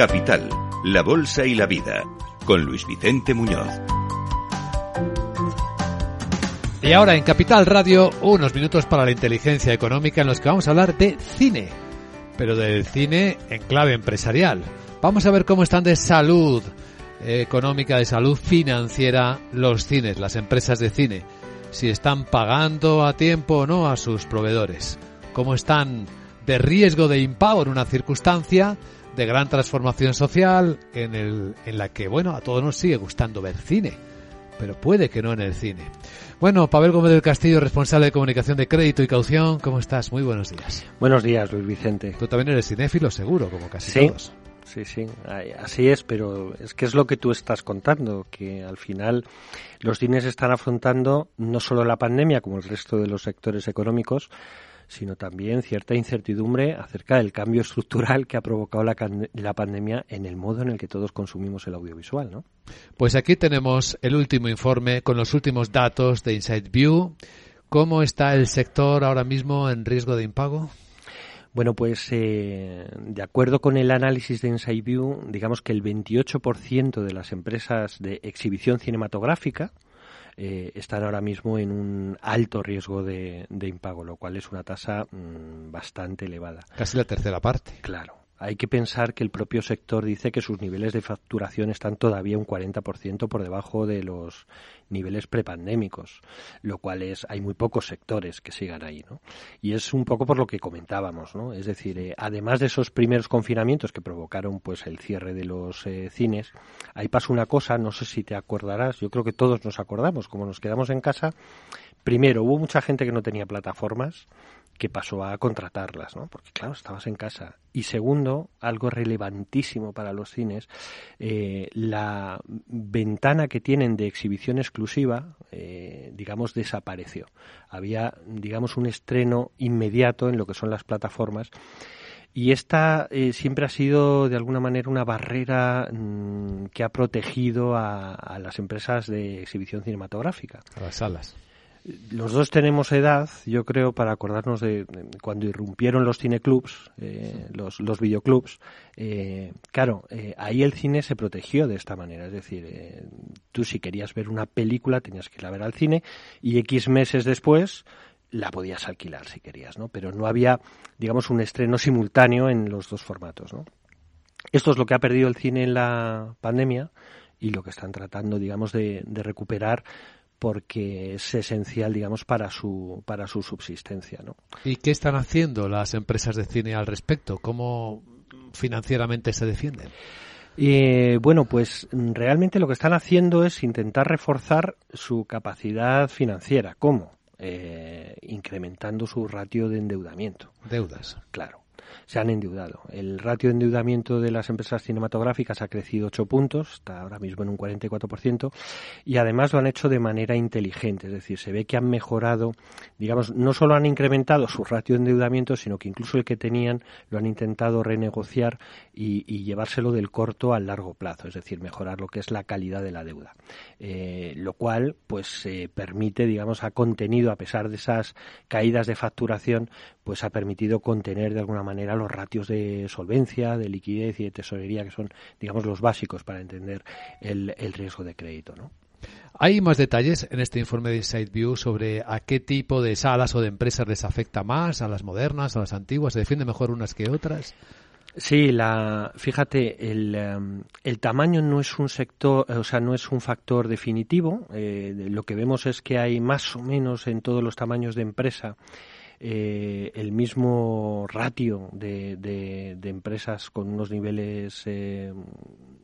Capital, la Bolsa y la Vida, con Luis Vicente Muñoz. Y ahora en Capital Radio, unos minutos para la inteligencia económica en los que vamos a hablar de cine, pero del cine en clave empresarial. Vamos a ver cómo están de salud económica, de salud financiera los cines, las empresas de cine, si están pagando a tiempo o no a sus proveedores, cómo están de riesgo de impago en una circunstancia de gran transformación social en, el, en la que, bueno, a todos nos sigue gustando ver cine, pero puede que no en el cine. Bueno, Pavel Gómez del Castillo, responsable de comunicación de crédito y caución, ¿cómo estás? Muy buenos días. Buenos días, Luis Vicente. Tú también eres cinéfilo, seguro, como casi ¿Sí? todos. Sí, sí, así es, pero es que es lo que tú estás contando, que al final los cines están afrontando no solo la pandemia, como el resto de los sectores económicos, sino también cierta incertidumbre acerca del cambio estructural que ha provocado la, la, pandemia en el modo en el que todos consumimos el audiovisual, ¿no? Pues aquí tenemos el último informe con los últimos datos de Inside View. ¿Cómo está el sector ahora mismo en riesgo de impago? Bueno, pues eh, de acuerdo con el análisis de Inside View, digamos que el 28% de las empresas de exhibición cinematográfica, eh, están ahora mismo en un alto riesgo de, de impago, lo cual es una tasa mmm, bastante elevada. Casi la tercera parte. Claro. Hay que pensar que el propio sector dice que sus niveles de facturación están todavía un 40% por debajo de los niveles prepandémicos, lo cual es hay muy pocos sectores que sigan ahí, ¿no? Y es un poco por lo que comentábamos, ¿no? Es decir, eh, además de esos primeros confinamientos que provocaron pues el cierre de los eh, cines, ahí pasó una cosa, no sé si te acordarás, yo creo que todos nos acordamos, como nos quedamos en casa, primero hubo mucha gente que no tenía plataformas que pasó a contratarlas, ¿no? Porque claro, estabas en casa. Y segundo, algo relevantísimo para los cines, eh, la ventana que tienen de exhibición exclusiva, eh, digamos, desapareció. Había, digamos, un estreno inmediato en lo que son las plataformas. Y esta eh, siempre ha sido, de alguna manera, una barrera mmm, que ha protegido a, a las empresas de exhibición cinematográfica. A las salas los dos tenemos edad, yo creo, para acordarnos de, cuando irrumpieron los cineclubs, eh, los, los videoclubs. Eh, claro, eh, ahí el cine se protegió de esta manera. Es decir, eh, tú si querías ver una película tenías que ir a ver al cine y X meses después la podías alquilar si querías, ¿no? Pero no había, digamos, un estreno simultáneo en los dos formatos, ¿no? Esto es lo que ha perdido el cine en la pandemia y lo que están tratando, digamos, de, de recuperar porque es esencial, digamos, para su, para su subsistencia. ¿no? ¿Y qué están haciendo las empresas de cine al respecto? ¿Cómo financieramente se defienden? Eh, bueno, pues realmente lo que están haciendo es intentar reforzar su capacidad financiera. ¿Cómo? Eh, incrementando su ratio de endeudamiento. Deudas. Claro se han endeudado. El ratio de endeudamiento de las empresas cinematográficas ha crecido 8 puntos, está ahora mismo en un 44%, y además lo han hecho de manera inteligente, es decir, se ve que han mejorado, digamos, no solo han incrementado su ratio de endeudamiento, sino que incluso el que tenían lo han intentado renegociar y, llevárselo del corto al largo plazo, es decir, mejorar lo que es la calidad de la deuda. Eh, lo cual, pues, eh, permite, digamos, ha contenido, a pesar de esas caídas de facturación, pues ha permitido contener de alguna manera los ratios de solvencia, de liquidez y de tesorería, que son, digamos, los básicos para entender el, el riesgo de crédito, ¿no? ¿Hay más detalles en este informe de Inside View sobre a qué tipo de salas o de empresas les afecta más, a las modernas, a las antiguas? ¿Se defienden mejor unas que otras? Sí, la, fíjate, el, um, el, tamaño no es un sector, o sea, no es un factor definitivo. Eh, lo que vemos es que hay más o menos en todos los tamaños de empresa eh, el mismo ratio de, de, empresas con unos niveles eh,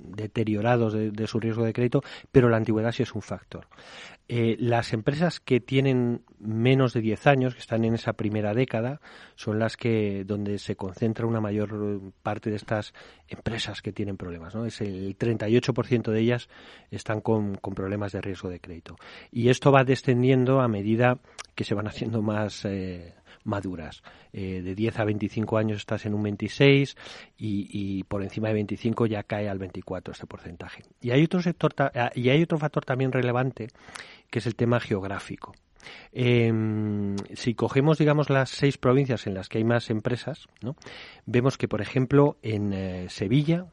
deteriorados de, de, su riesgo de crédito, pero la antigüedad sí es un factor. Eh, las empresas que tienen menos de 10 años, que están en esa primera década, son las que donde se concentra una mayor parte de estas empresas que tienen problemas. ¿no? Es el 38% de ellas están con, problemas de riesgo de crédito. Y esto va descendiendo a medida que se van haciendo más eh, maduras. Eh, de 10 a 25 años estás en un 26 y, por encima de 25 ya cae al 24 este porcentaje. Y hay otro sector ah, y hay otro factor también relevante que es el tema geográfico. Em, si cogemos, digamos, las seis provincias en las que hay más empresas, ¿no? vemos que, por ejemplo, en eh, Sevilla,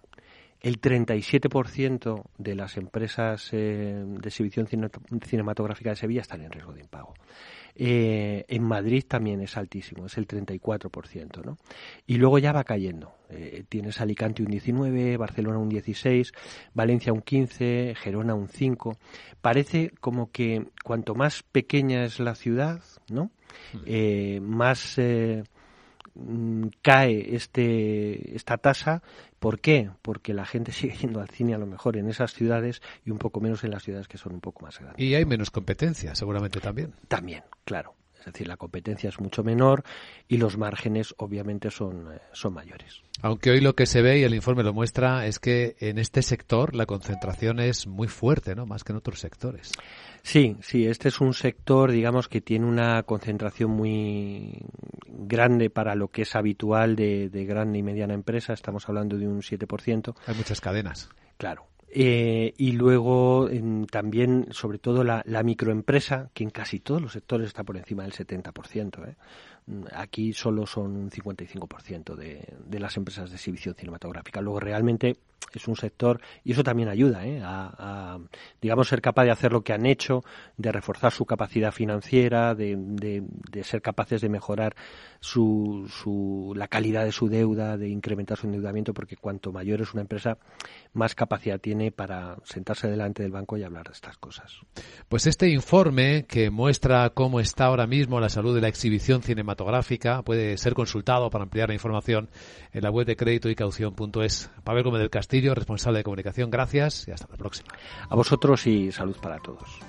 el 37% de las empresas eh, de exhibición cinematográfica de Sevilla están en riesgo de impago. Eh, en Madrid también es altísimo, es el 34%, ¿no? Y luego ya va cayendo. Eh, tienes Alicante un 19, Barcelona un 16, Valencia un 15, Gerona un 5. Parece como que cuanto más pequeña es la ciudad, ¿no? Mm. Eh, más mm, cae este, esta tasa. ¿Por qué? Porque la gente sigue yendo al cine a lo mejor en esas ciudades y un poco menos en las ciudades que son un poco más grandes. Y hay menos competencia, seguramente también. También, claro. Es decir, la competencia es mucho menor y los márgenes obviamente son, eh, son mayores. Aunque hoy lo que se ve y el informe lo muestra es que en este sector la concentración es muy fuerte, ¿no? Más que en otros sectores. Sí, sí, este es un sector, digamos, que tiene una concentración muy grande para lo que es habitual de, de grande y mediana empresa. Estamos hablando de un 7%. Hay muchas cadenas. Claro, eh, y luego también, sobre todo, la, microempresa, que en casi todos los sectores está por encima del 70%. ¿eh? Aquí solo son un 55% de, de las empresas de exhibición cinematográfica. Luego, realmente es un sector, y eso también ayuda ¿eh? a, digamos, ser capaz de hacer lo que han hecho, de reforzar su capacidad financiera, de, de, ser capaces de mejorar su, su, la calidad de su deuda, de incrementar su endeudamiento, porque cuanto mayor es una empresa, más capacidad tiene para sentarse delante del banco y hablar de estas cosas. Pues este informe que muestra cómo está ahora mismo la salud de la exhibición cinematográfica puede ser consultado para ampliar la información en la web de crédito y caución.es. Pavel Gómez del Castillo, responsable de comunicación, gracias y hasta la próxima. A vosotros y salud para todos.